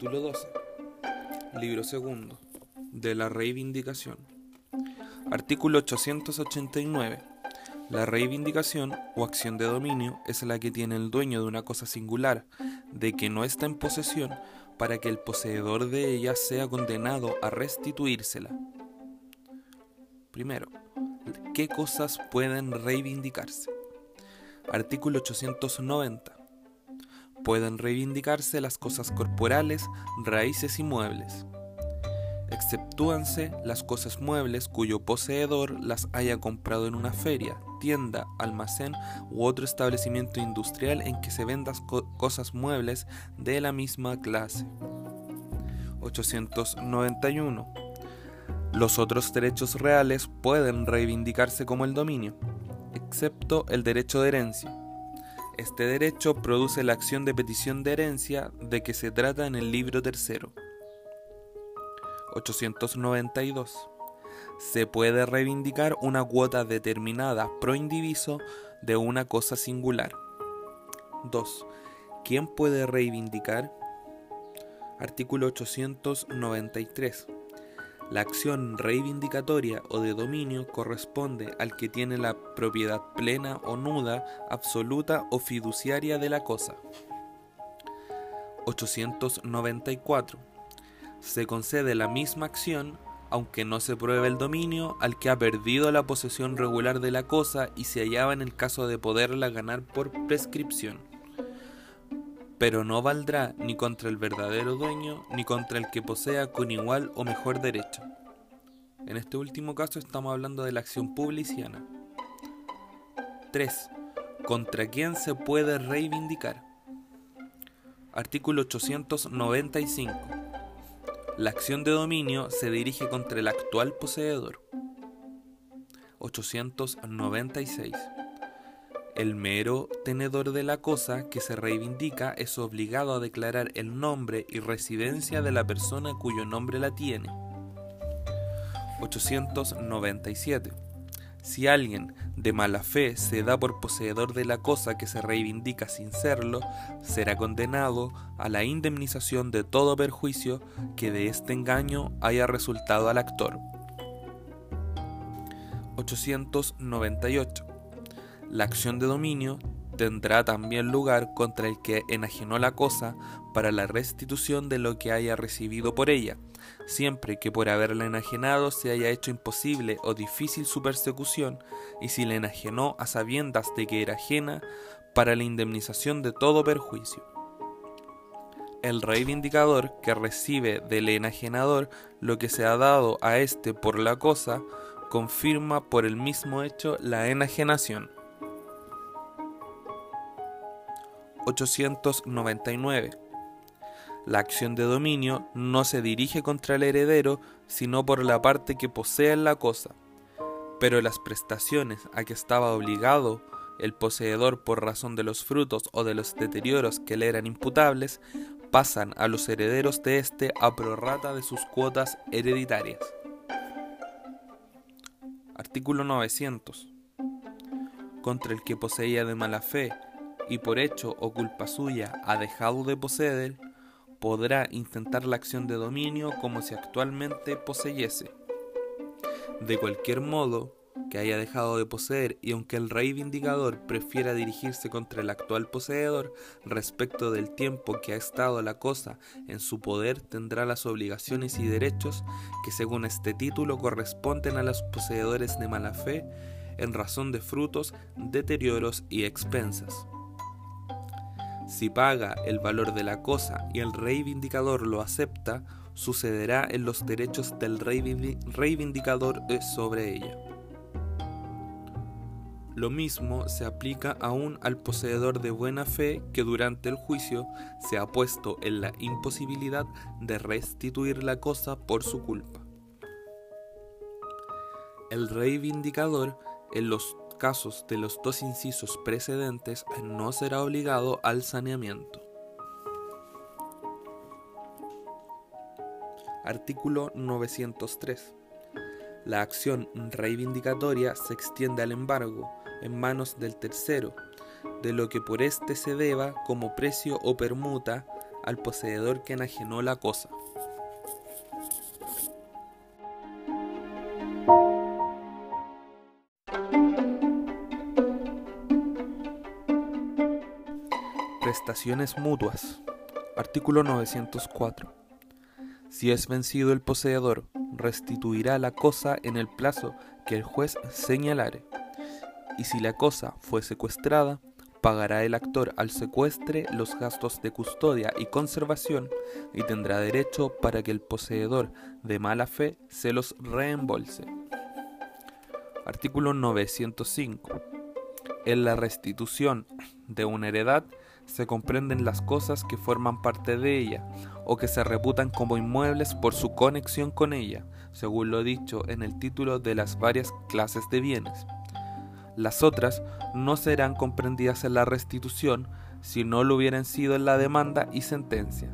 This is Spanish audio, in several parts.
Capítulo 12. Libro segundo. De la reivindicación. Artículo 889. La reivindicación o acción de dominio es la que tiene el dueño de una cosa singular, de que no está en posesión, para que el poseedor de ella sea condenado a restituírsela. Primero, ¿qué cosas pueden reivindicarse? Artículo 890 pueden reivindicarse las cosas corporales, raíces y muebles. Exceptúanse las cosas muebles cuyo poseedor las haya comprado en una feria, tienda, almacén u otro establecimiento industrial en que se vendan cosas muebles de la misma clase. 891. Los otros derechos reales pueden reivindicarse como el dominio, excepto el derecho de herencia este derecho produce la acción de petición de herencia de que se trata en el libro tercero. 892. Se puede reivindicar una cuota determinada pro indiviso de una cosa singular. 2. ¿Quién puede reivindicar? Artículo 893. La acción reivindicatoria o de dominio corresponde al que tiene la propiedad plena o nuda, absoluta o fiduciaria de la cosa. 894. Se concede la misma acción aunque no se pruebe el dominio al que ha perdido la posesión regular de la cosa y se hallaba en el caso de poderla ganar por prescripción pero no valdrá ni contra el verdadero dueño ni contra el que posea con igual o mejor derecho. En este último caso estamos hablando de la acción publiciana. 3. ¿Contra quién se puede reivindicar? Artículo 895. La acción de dominio se dirige contra el actual poseedor. 896. El mero tenedor de la cosa que se reivindica es obligado a declarar el nombre y residencia de la persona cuyo nombre la tiene. 897. Si alguien de mala fe se da por poseedor de la cosa que se reivindica sin serlo, será condenado a la indemnización de todo perjuicio que de este engaño haya resultado al actor. 898. La acción de dominio tendrá también lugar contra el que enajenó la cosa para la restitución de lo que haya recibido por ella, siempre que por haberla enajenado se haya hecho imposible o difícil su persecución, y si la enajenó a sabiendas de que era ajena, para la indemnización de todo perjuicio. El reivindicador que recibe del enajenador lo que se ha dado a éste por la cosa, confirma por el mismo hecho la enajenación. 899. La acción de dominio no se dirige contra el heredero, sino por la parte que posee la cosa. Pero las prestaciones a que estaba obligado el poseedor por razón de los frutos o de los deterioros que le eran imputables, pasan a los herederos de éste a prorrata de sus cuotas hereditarias. Artículo 900. Contra el que poseía de mala fe y por hecho o culpa suya ha dejado de poseer, podrá intentar la acción de dominio como si actualmente poseyese. De cualquier modo que haya dejado de poseer y aunque el reivindicador prefiera dirigirse contra el actual poseedor respecto del tiempo que ha estado la cosa en su poder tendrá las obligaciones y derechos que según este título corresponden a los poseedores de mala fe en razón de frutos, deterioros y expensas. Si paga el valor de la cosa y el reivindicador lo acepta, sucederá en los derechos del reivindicador sobre ella. Lo mismo se aplica aún al poseedor de buena fe que durante el juicio se ha puesto en la imposibilidad de restituir la cosa por su culpa. El reivindicador en los casos de los dos incisos precedentes no será obligado al saneamiento. Artículo 903. La acción reivindicatoria se extiende al embargo en manos del tercero, de lo que por éste se deba como precio o permuta al poseedor que enajenó la cosa. Prestaciones mutuas. Artículo 904. Si es vencido el poseedor, restituirá la cosa en el plazo que el juez señalare. Y si la cosa fue secuestrada, pagará el actor al secuestre los gastos de custodia y conservación y tendrá derecho para que el poseedor de mala fe se los reembolse. Artículo 905. En la restitución de una heredad se comprenden las cosas que forman parte de ella o que se reputan como inmuebles por su conexión con ella, según lo dicho en el título de las varias clases de bienes. Las otras no serán comprendidas en la restitución si no lo hubieran sido en la demanda y sentencia,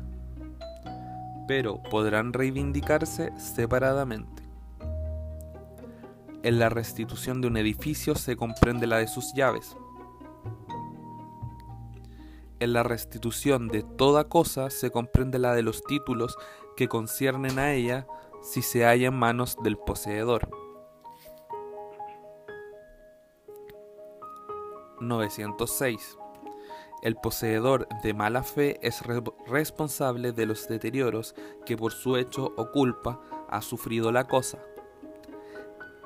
pero podrán reivindicarse separadamente. En la restitución de un edificio se comprende la de sus llaves, en la restitución de toda cosa se comprende la de los títulos que conciernen a ella si se halla en manos del poseedor. 906. El poseedor de mala fe es responsable de los deterioros que por su hecho o culpa ha sufrido la cosa.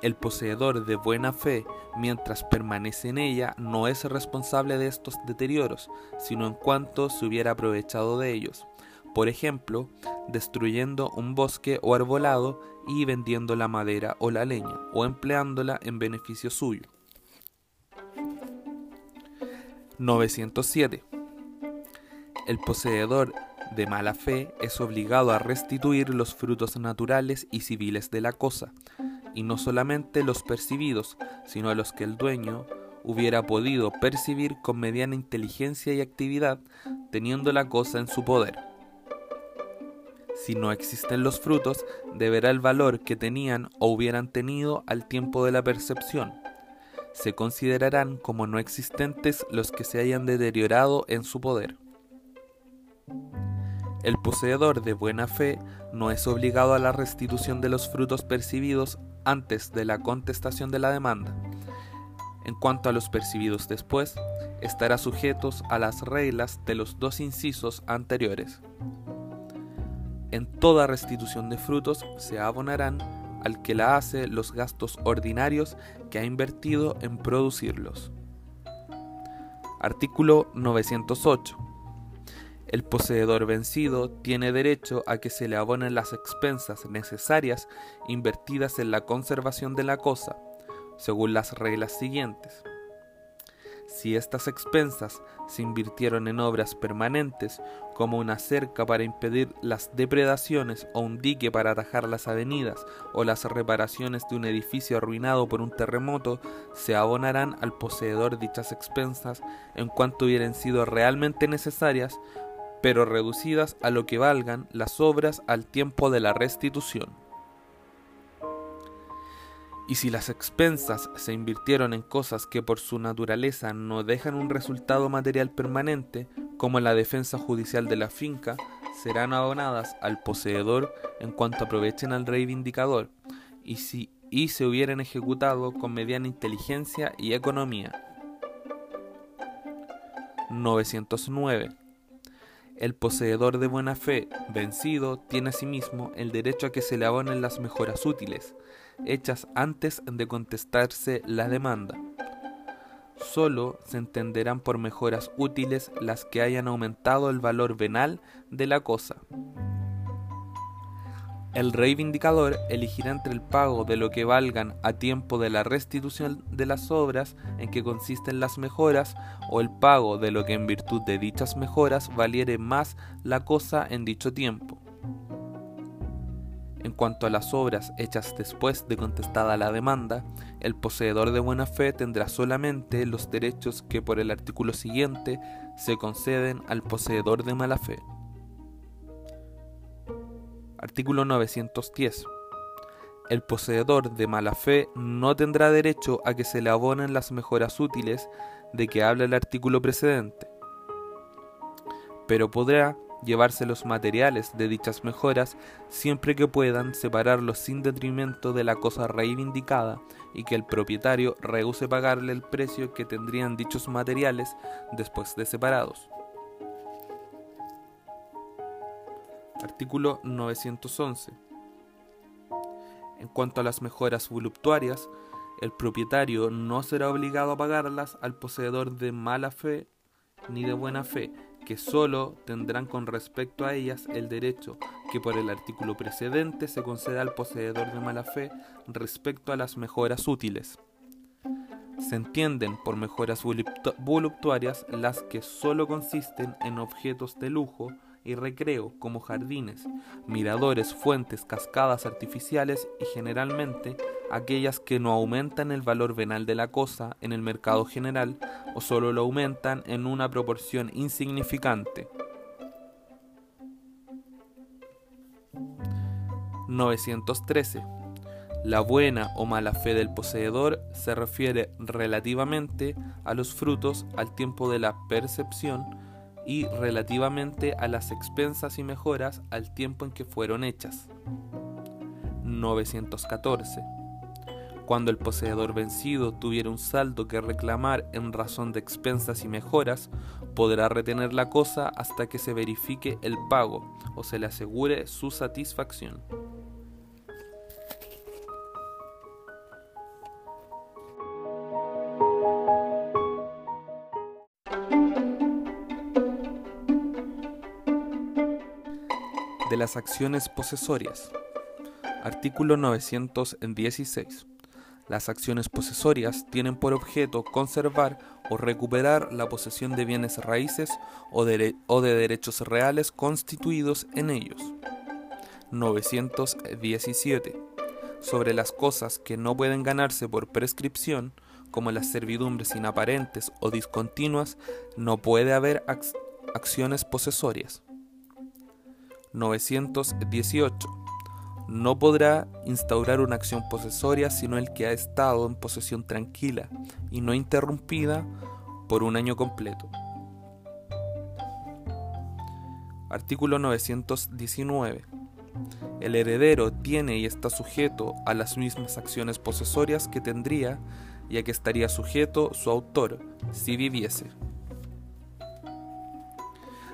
El poseedor de buena fe, mientras permanece en ella, no es responsable de estos deterioros, sino en cuanto se hubiera aprovechado de ellos. Por ejemplo, destruyendo un bosque o arbolado y vendiendo la madera o la leña, o empleándola en beneficio suyo. 907. El poseedor de mala fe es obligado a restituir los frutos naturales y civiles de la cosa, y no solamente los percibidos, sino los que el dueño hubiera podido percibir con mediana inteligencia y actividad, teniendo la cosa en su poder. Si no existen los frutos, deberá el valor que tenían o hubieran tenido al tiempo de la percepción. Se considerarán como no existentes los que se hayan deteriorado en su poder. El poseedor de buena fe no es obligado a la restitución de los frutos percibidos antes de la contestación de la demanda. En cuanto a los percibidos después, estará sujetos a las reglas de los dos incisos anteriores. En toda restitución de frutos se abonarán al que la hace los gastos ordinarios que ha invertido en producirlos. Artículo 908 el poseedor vencido tiene derecho a que se le abonen las expensas necesarias invertidas en la conservación de la cosa, según las reglas siguientes. Si estas expensas se invirtieron en obras permanentes, como una cerca para impedir las depredaciones o un dique para atajar las avenidas o las reparaciones de un edificio arruinado por un terremoto, se abonarán al poseedor dichas expensas en cuanto hubieran sido realmente necesarias pero reducidas a lo que valgan las obras al tiempo de la restitución. Y si las expensas se invirtieron en cosas que por su naturaleza no dejan un resultado material permanente, como la defensa judicial de la finca, serán abonadas al poseedor en cuanto aprovechen al reivindicador, y si y se hubieran ejecutado con mediana inteligencia y economía. 909 el poseedor de buena fe, vencido, tiene asimismo el derecho a que se le abonen las mejoras útiles, hechas antes de contestarse la demanda. Solo se entenderán por mejoras útiles las que hayan aumentado el valor venal de la cosa. El reivindicador elegirá entre el pago de lo que valgan a tiempo de la restitución de las obras en que consisten las mejoras o el pago de lo que en virtud de dichas mejoras valiere más la cosa en dicho tiempo. En cuanto a las obras hechas después de contestada la demanda, el poseedor de buena fe tendrá solamente los derechos que por el artículo siguiente se conceden al poseedor de mala fe. Artículo 910. El poseedor de mala fe no tendrá derecho a que se le abonen las mejoras útiles de que habla el artículo precedente, pero podrá llevarse los materiales de dichas mejoras siempre que puedan separarlos sin detrimento de la cosa reivindicada y que el propietario rehúse pagarle el precio que tendrían dichos materiales después de separados. Artículo 911. En cuanto a las mejoras voluptuarias, el propietario no será obligado a pagarlas al poseedor de mala fe ni de buena fe, que sólo tendrán con respecto a ellas el derecho que por el artículo precedente se conceda al poseedor de mala fe respecto a las mejoras útiles. Se entienden por mejoras voluptuarias las que sólo consisten en objetos de lujo y recreo como jardines, miradores, fuentes, cascadas artificiales y generalmente aquellas que no aumentan el valor venal de la cosa en el mercado general o solo lo aumentan en una proporción insignificante. 913. La buena o mala fe del poseedor se refiere relativamente a los frutos al tiempo de la percepción y relativamente a las expensas y mejoras al tiempo en que fueron hechas. 914. Cuando el poseedor vencido tuviera un saldo que reclamar en razón de expensas y mejoras, podrá retener la cosa hasta que se verifique el pago o se le asegure su satisfacción. De las acciones posesorias. Artículo 916. Las acciones posesorias tienen por objeto conservar o recuperar la posesión de bienes raíces o de, derechos reales constituidos en ellos. 917. Sobre las cosas que no pueden ganarse por prescripción, como las servidumbres inaparentes o discontinuas, no puede haber acciones posesorias. 918. No podrá instaurar una acción posesoria sino el que ha estado en posesión tranquila y no interrumpida por un año completo. Artículo 919. El heredero tiene y está sujeto a las mismas acciones posesorias que tendría y a que estaría sujeto su autor si viviese.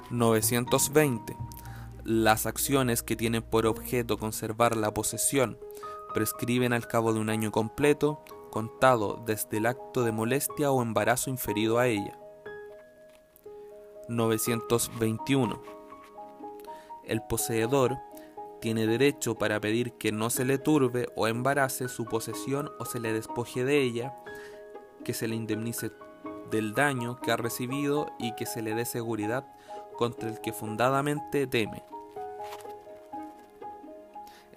920 las acciones que tienen por objeto conservar la posesión prescriben al cabo de un año completo, contado desde el acto de molestia o embarazo inferido a ella. 921. El poseedor tiene derecho para pedir que no se le turbe o embarace su posesión o se le despoje de ella, que se le indemnice del daño que ha recibido y que se le dé seguridad contra el que fundadamente teme.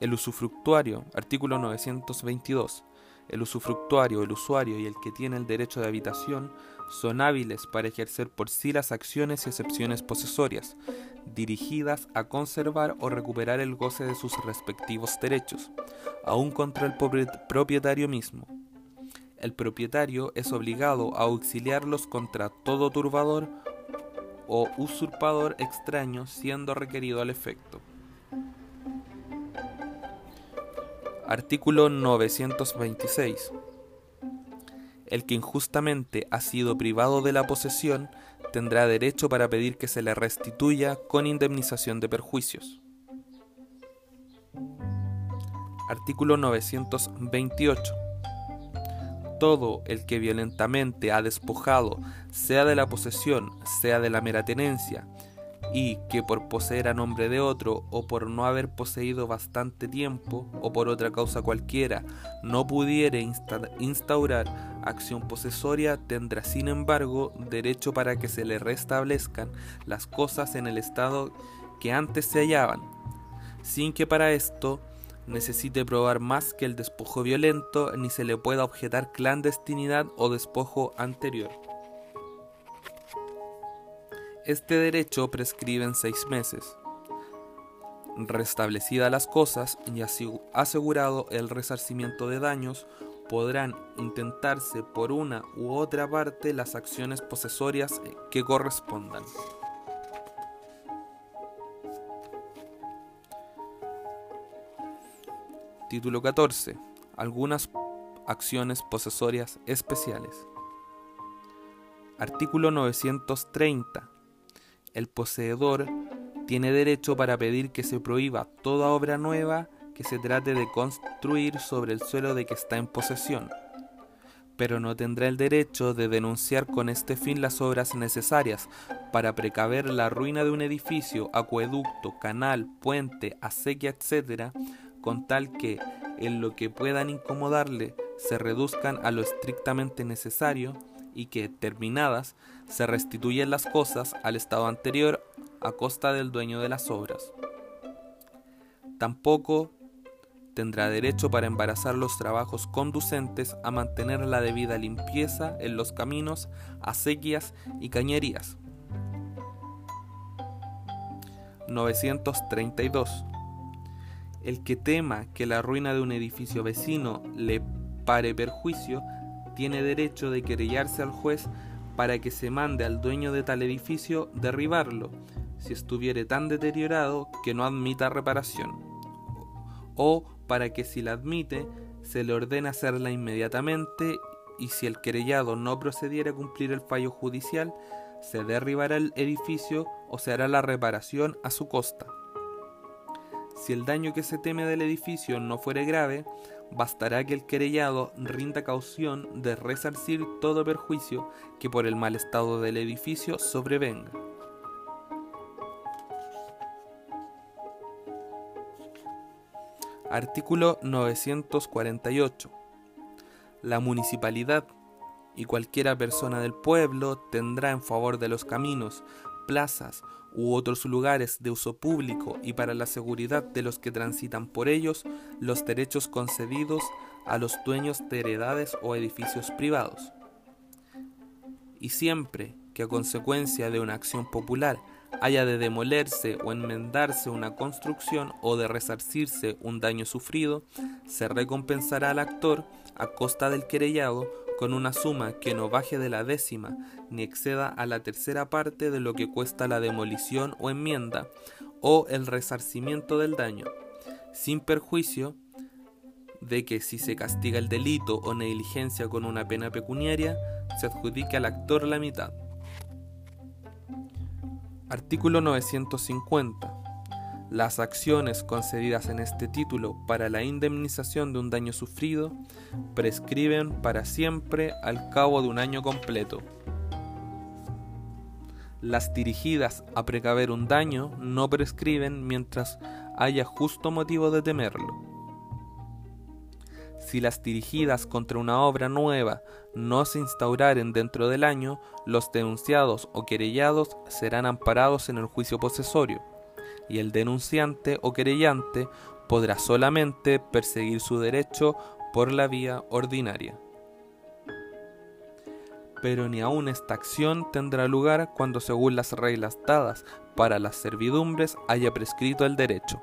El usufructuario, artículo 922. El usufructuario, el usuario y el que tiene el derecho de habitación son hábiles para ejercer por sí las acciones y excepciones posesorias, dirigidas a conservar o recuperar el goce de sus respectivos derechos, aun contra el propietario mismo. El propietario es obligado a auxiliarlos contra todo turbador o usurpador extraño siendo requerido al efecto. Artículo 926. El que injustamente ha sido privado de la posesión tendrá derecho para pedir que se le restituya con indemnización de perjuicios. Artículo 928. Todo el que violentamente ha despojado, sea de la posesión, sea de la mera tenencia, y que por poseer a nombre de otro o por no haber poseído bastante tiempo o por otra causa cualquiera no pudiere instaurar acción posesoria tendrá sin embargo derecho para que se le restablezcan las cosas en el estado que antes se hallaban, sin que para esto necesite probar más que el despojo violento ni se le pueda objetar clandestinidad o despojo anterior. Este derecho prescribe en seis meses. Restablecidas las cosas y asegurado el resarcimiento de daños, podrán intentarse por una u otra parte las acciones posesorias que correspondan. Título 14. Algunas acciones posesorias especiales. Artículo 930. El poseedor tiene derecho para pedir que se prohíba toda obra nueva que se trate de construir sobre el suelo de que está en posesión, pero no tendrá el derecho de denunciar con este fin las obras necesarias para precaver la ruina de un edificio, acueducto, canal, puente, acequia, etc., con tal que, en lo que puedan incomodarle, se reduzcan a lo estrictamente necesario y que, terminadas, se restituyen las cosas al estado anterior a costa del dueño de las obras. Tampoco tendrá derecho para embarazar los trabajos conducentes a mantener la debida limpieza en los caminos, acequias y cañerías. 932 el que tema que la ruina de un edificio vecino le pare perjuicio, tiene derecho de querellarse al juez para que se mande al dueño de tal edificio derribarlo, si estuviere tan deteriorado que no admita reparación, o para que si la admite, se le ordene hacerla inmediatamente y si el querellado no procediera a cumplir el fallo judicial, se derribará el edificio o se hará la reparación a su costa. Si el daño que se teme del edificio no fuere grave, bastará que el querellado rinda caución de resarcir todo perjuicio que por el mal estado del edificio sobrevenga. Artículo 948. La municipalidad y cualquiera persona del pueblo tendrá en favor de los caminos, plazas u otros lugares de uso público y para la seguridad de los que transitan por ellos los derechos concedidos a los dueños de heredades o edificios privados. Y siempre que a consecuencia de una acción popular haya de demolerse o enmendarse una construcción o de resarcirse un daño sufrido, se recompensará al actor a costa del querellado con una suma que no baje de la décima ni exceda a la tercera parte de lo que cuesta la demolición o enmienda o el resarcimiento del daño, sin perjuicio de que si se castiga el delito o negligencia con una pena pecuniaria, se adjudique al actor la mitad. Artículo 950. Las acciones concedidas en este título para la indemnización de un daño sufrido prescriben para siempre al cabo de un año completo. Las dirigidas a precaver un daño no prescriben mientras haya justo motivo de temerlo. Si las dirigidas contra una obra nueva no se instauraren dentro del año, los denunciados o querellados serán amparados en el juicio posesorio y el denunciante o querellante podrá solamente perseguir su derecho por la vía ordinaria. Pero ni aun esta acción tendrá lugar cuando según las reglas dadas para las servidumbres haya prescrito el derecho.